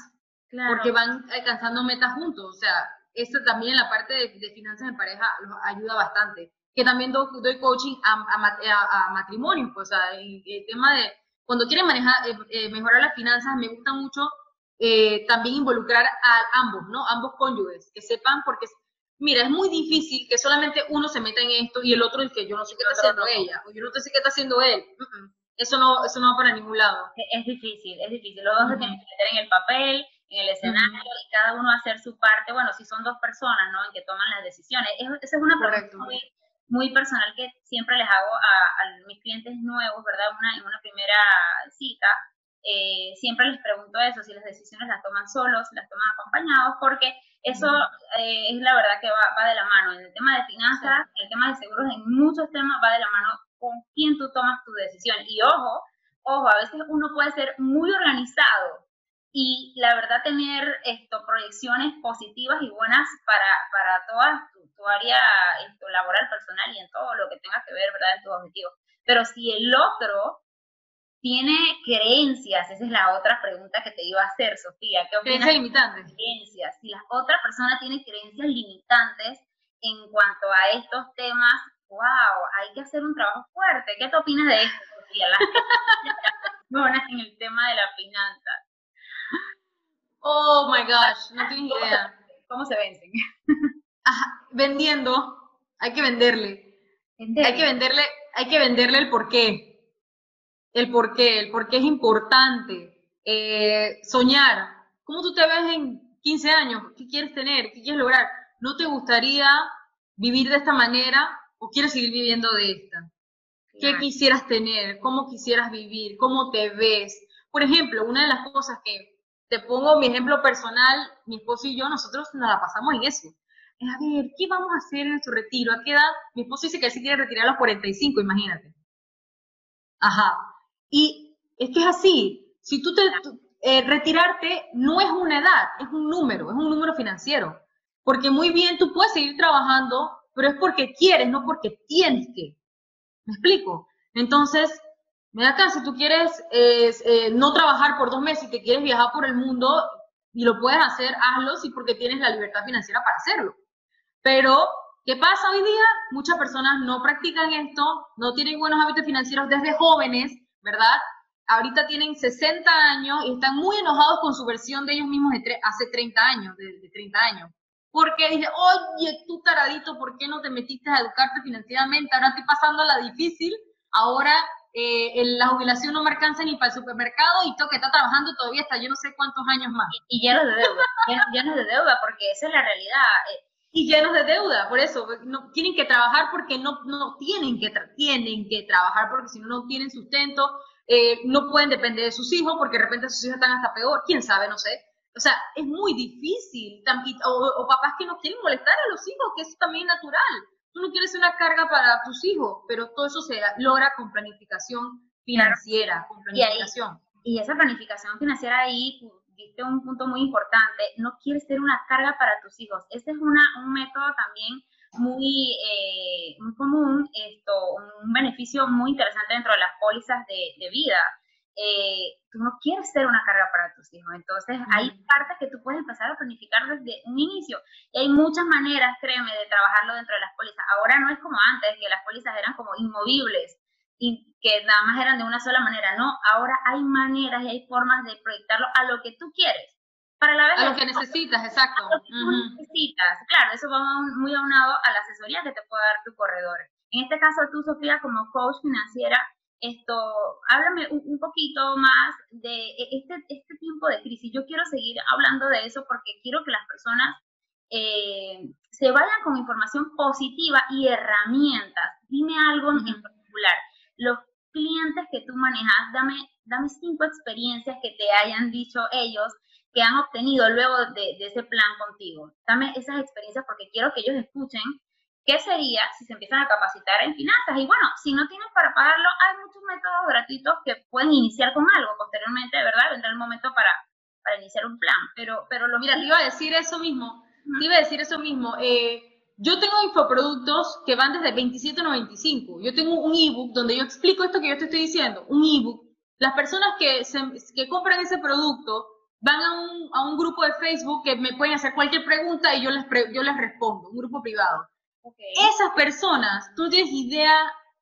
porque van alcanzando metas juntos, o sea, esto también en la parte de, finanzas en pareja los ayuda bastante. Que también doy, coaching a, a, matrimonios, pues, o sea, el, tema de cuando quieren manejar, eh, eh, mejorar las finanzas, me gusta mucho eh, también involucrar a ambos, ¿no? Ambos cónyuges, que sepan, porque, mira, es muy difícil que solamente uno se meta en esto y el otro dice, yo no sé qué está haciendo ella, o yo no sé qué está haciendo él. Eso no, eso no va para ningún lado. Es difícil, es difícil. Los dos se tienen que meter en el papel, en el escenario y cada uno hacer su parte. Bueno, si son dos personas, ¿no? En que toman las decisiones. esa es una pregunta muy, muy, personal que siempre les hago a, a mis clientes nuevos, ¿verdad? Una, en una primera cita eh, siempre les pregunto eso, si las decisiones las toman solos, si las toman acompañados, porque eso eh, es la verdad que va, va, de la mano. En el tema de finanzas, en el tema de seguros, en muchos temas va de la mano con quién tú tomas tu decisión. Y ojo, ojo, a veces uno puede ser muy organizado y la verdad tener esto, proyecciones positivas y buenas para, para toda tu, tu área esto, laboral, personal y en todo lo que tenga que ver, ¿verdad?, en tus objetivos. Pero si el otro tiene creencias, esa es la otra pregunta que te iba a hacer, Sofía. ¿Qué creencias limitantes. Creencias. Si la otra persona tiene creencias limitantes en cuanto a estos temas, wow, hay que hacer un trabajo fuerte. ¿Qué te opinas de esto, Sofía? Las personas en el tema de la finanza. Oh my gosh, no tienes idea. ¿Cómo se vencen? vendiendo, hay que venderle. Hay que venderle, hay que venderle el porqué el por qué, el por qué es importante, eh, soñar. ¿Cómo tú te ves en 15 años? ¿Qué quieres tener? ¿Qué quieres lograr? ¿No te gustaría vivir de esta manera o quieres seguir viviendo de esta? ¿Qué quisieras tener? ¿Cómo quisieras vivir? ¿Cómo te ves? Por ejemplo, una de las cosas que te pongo mi ejemplo personal, mi esposo y yo, nosotros nos la pasamos en eso. A ver, ¿qué vamos a hacer en nuestro retiro? ¿A qué edad? Mi esposo dice que él se quiere retirar a los 45, imagínate. Ajá. Y es que es así. Si tú te, eh, retirarte no es una edad, es un número, es un número financiero. Porque muy bien tú puedes seguir trabajando, pero es porque quieres, no porque tienes que. ¿Me explico? Entonces, mira acá, si tú quieres eh, no trabajar por dos meses y te quieres viajar por el mundo y lo puedes hacer, hazlo sí porque tienes la libertad financiera para hacerlo. Pero, ¿qué pasa hoy día? Muchas personas no practican esto, no tienen buenos hábitos financieros desde jóvenes ¿verdad? Ahorita tienen 60 años y están muy enojados con su versión de ellos mismos de hace 30 años, de, 30 años. Porque dice, oye, tú taradito, ¿por qué no te metiste a educarte financieramente? Ahora estoy pasando la difícil, ahora eh, la jubilación no me alcanza ni para el supermercado y tengo que estar trabajando todavía hasta yo no sé cuántos años más. Y, llenos de deuda, llenos, de deuda, porque esa es la realidad. Eh. Y llenos de deuda, por eso, no, tienen que trabajar porque no, no tienen que, tienen que trabajar porque si no, no tienen sustento, eh, no pueden depender de sus hijos porque de repente sus hijos están hasta peor, quién sabe, no sé. O sea, es muy difícil, o, papás que no quieren molestar a los hijos, que es también natural. Tú no quieres una carga para tus hijos, pero todo eso se logra con planificación financiera, con planificación. Y, esa planificación financiera ahí, diste un punto muy importante, no quieres ser una carga para tus hijos. Ese es una, un método también muy, eh, muy común, esto, un beneficio muy interesante dentro de las pólizas de, vida. Eh, tú no quieres ser una carga para tus hijos, entonces hay partes que tú puedes empezar a planificar desde un inicio y hay muchas maneras, créeme, de trabajarlo dentro de las pólizas. Ahora no es como antes, que las pólizas eran como inmovibles y que nada más eran de una sola manera, no, ahora hay maneras y hay formas de proyectarlo a lo que tú quieres para la vez. A lo que necesitas, exacto. A lo que necesitas. Claro, eso va muy aunado a la asesoría que te puede dar tu corredor. En este caso, tú, Sofía, como coach financiera, esto, háblame un, poquito más de e, este, este tiempo de crisis. Yo quiero seguir hablando de eso porque quiero que las personas eh, se vayan con información positiva y herramientas. Dime algo en particular. Los clientes que tú manejas, dame, dame cinco experiencias que te hayan dicho ellos que han obtenido luego de, ese plan contigo. Dame esas experiencias porque quiero que ellos escuchen qué sería si se empiezan a capacitar en finanzas. Y bueno, si no tienen para pagarlo, hay muchos métodos gratuitos que pueden iniciar con algo. Posteriormente, ¿verdad? Vendrá el momento para, para iniciar un plan. Pero, pero lo Mira, te iba a decir eso mismo. te iba a decir eso mismo. Eh, yo tengo infoproductos que van desde 27.95. Yo tengo un ebook donde yo explico esto que yo te estoy diciendo, un ebook. Las personas que, que compran ese producto van a un, a un, grupo de Facebook que me pueden hacer cualquier pregunta y yo les, yo les respondo, un grupo privado. Esas personas, tú tienes idea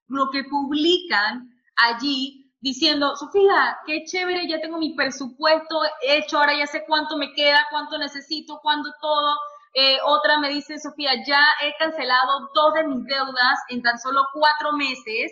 lo que publican allí diciendo, Sofía, qué chévere, ya tengo mi presupuesto hecho, ahora ya sé cuánto me queda, cuánto necesito, cuándo todo. Eh, otra me dice, Sofía, ya he cancelado dos de mis deudas en tan solo cuatro meses.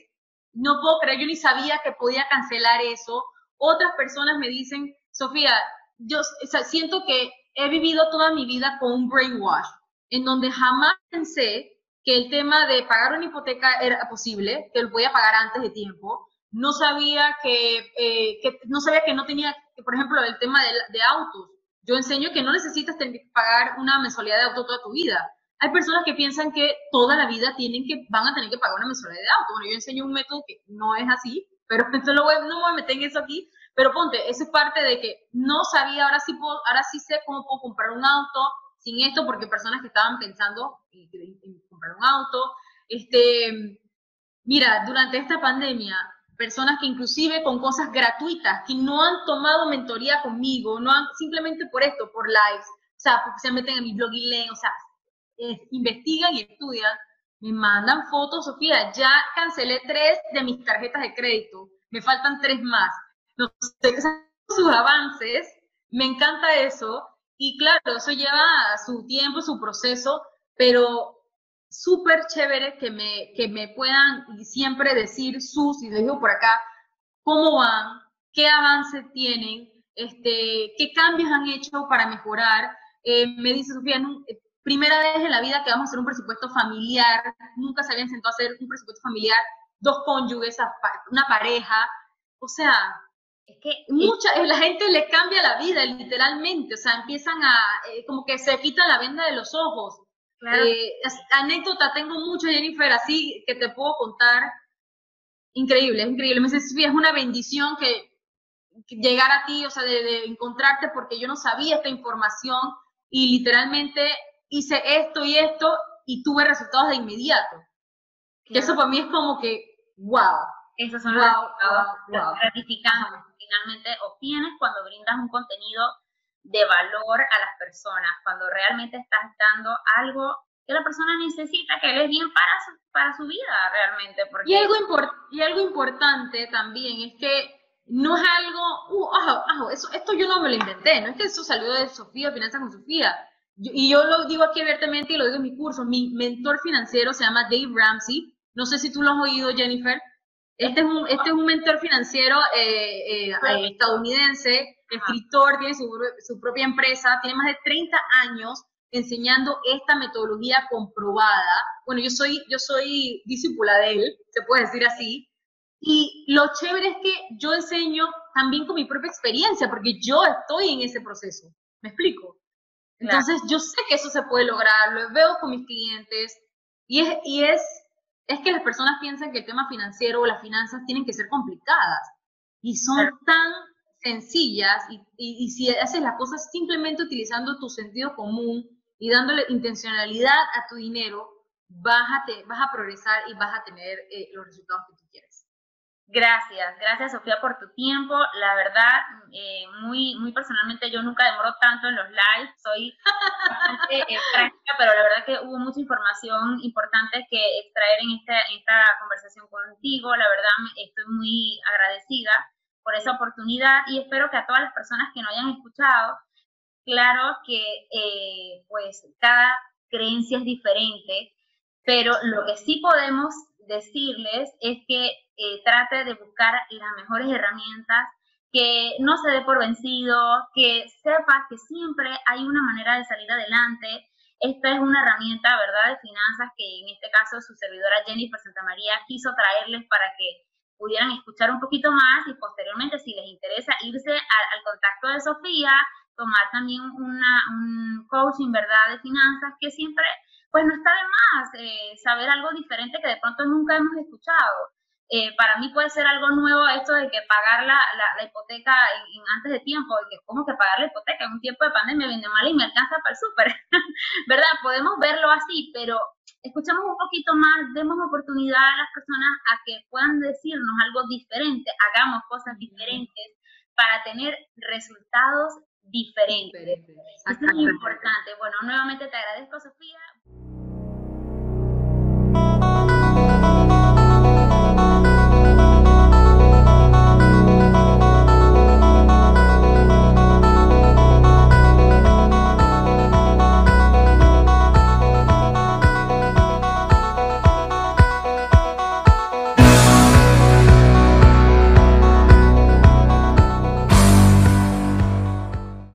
No puedo creer, yo ni sabía que podía cancelar eso. Otras personas me dicen, Sofía, yo siento que he vivido toda mi vida con un brainwash, en donde jamás pensé que el tema de pagar una hipoteca era posible, que lo podía pagar antes de tiempo. No sabía que, eh, que no sabía que no tenía, por ejemplo, el tema de, de autos. Yo enseño que no necesitas pagar una mensualidad de auto toda tu vida. Hay personas que piensan que toda la vida tienen que, van a tener que pagar una mensualidad de auto. Bueno, yo enseño un método que no es así, pero no, lo voy, no me voy a meter en eso aquí. Pero ponte, eso es parte de que no sabía, ahora sí, puedo, ahora sí sé cómo puedo comprar un auto, sin esto, porque personas que estaban pensando en, comprar un auto. Este, mira, durante esta pandemia, personas que inclusive con cosas gratuitas, que no han tomado mentoría conmigo, no han, simplemente por esto, por lives, o sea, porque se meten en mi blog y leen, o sea, investigan y estudian, me mandan fotos, Sofía, ya cancelé tres de mis tarjetas de crédito, me faltan tres más. No sé, sus avances, me encanta eso, y claro, eso lleva su tiempo, su proceso, pero súper chévere que me, que me puedan siempre decir sus, y les digo por acá, cómo van, qué avance tienen, este, qué cambios han hecho para mejorar. Eh, me dice Sofía, eh, primera vez en la vida que vamos a hacer un presupuesto familiar, nunca se habían sentado a hacer un presupuesto familiar, dos cónyuges, una pareja, o sea, es que mucha, eh, la gente le cambia la vida, literalmente, o sea, empiezan a, eh, como que se quitan la venda de los ojos. Eh, anécdota, tengo mucho, Jennifer, así que te puedo contar. Increíble, es increíble. Me dice, es una bendición que, llegar a ti, o sea, de, encontrarte, porque yo no sabía esta información y literalmente hice esto y esto y tuve resultados de inmediato. Eso para mí es como que, wow. Esos son los gratificantes que finalmente obtienes cuando brindas un contenido de valor a las personas, cuando realmente estás dando algo que la persona necesita, que es bien para su, para su vida realmente. Porque... Y, algo y algo importante también es que no es algo, uh, eso, esto yo no me lo inventé, no es que eso salió de Sofía, Finanzas con Sofía. y yo lo digo aquí abiertamente y lo digo en mi curso, mi mentor financiero se llama Dave Ramsey, no sé si tú lo has oído, Jennifer, este es un, este es un mentor financiero eh, eh, estadounidense, escritor, tiene su, su, propia empresa, tiene más de 30 años enseñando esta metodología comprobada. Bueno, yo soy, yo soy discípula de él, se puede decir así. Y lo chévere es que yo enseño también con mi propia experiencia, porque yo estoy en ese proceso. ¿Me explico? Entonces, yo sé que eso se puede lograr, lo veo con mis clientes y es, y es es que las personas piensan que el tema financiero o las finanzas tienen que ser complicadas y son tan sencillas y, si haces las cosas simplemente utilizando tu sentido común y dándole intencionalidad a tu dinero, vas a, vas a progresar y vas a tener eh, los resultados que tú quieres. Gracias, gracias Sofía por tu tiempo. La verdad, eh, muy, muy personalmente yo nunca demoro tanto en los lives, soy bastante eh, práctica, pero la verdad que hubo mucha información importante que extraer en esta, en esta conversación contigo. La verdad, estoy muy agradecida por esa oportunidad y espero que a todas las personas que no hayan escuchado, claro que eh, pues cada creencia es diferente, pero lo que sí podemos decirles es que eh, trate de buscar las mejores herramientas, que no se dé por vencido, que sepa que siempre hay una manera de salir adelante. Esta es una herramienta, ¿verdad?, de finanzas que en este caso su servidora Jennifer Santamaría quiso traerles para que pudieran escuchar un poquito más y posteriormente, si les interesa, irse al, contacto de Sofía, tomar también una, un coaching, ¿verdad?, de finanzas, que siempre, pues no está de más eh, saber algo diferente que de pronto nunca hemos escuchado. Eh, para mí puede ser algo nuevo esto de que pagar la, la, hipoteca antes de tiempo, de que como que pagar la hipoteca en un tiempo de pandemia viene mal y me alcanza para el súper, ¿verdad? Podemos verlo así, pero escuchamos un poquito más, demos oportunidad a las personas a que puedan decirnos algo diferente, hagamos cosas diferentes para tener resultados diferentes. Esto es importante. Bueno, nuevamente te agradezco, Sofía.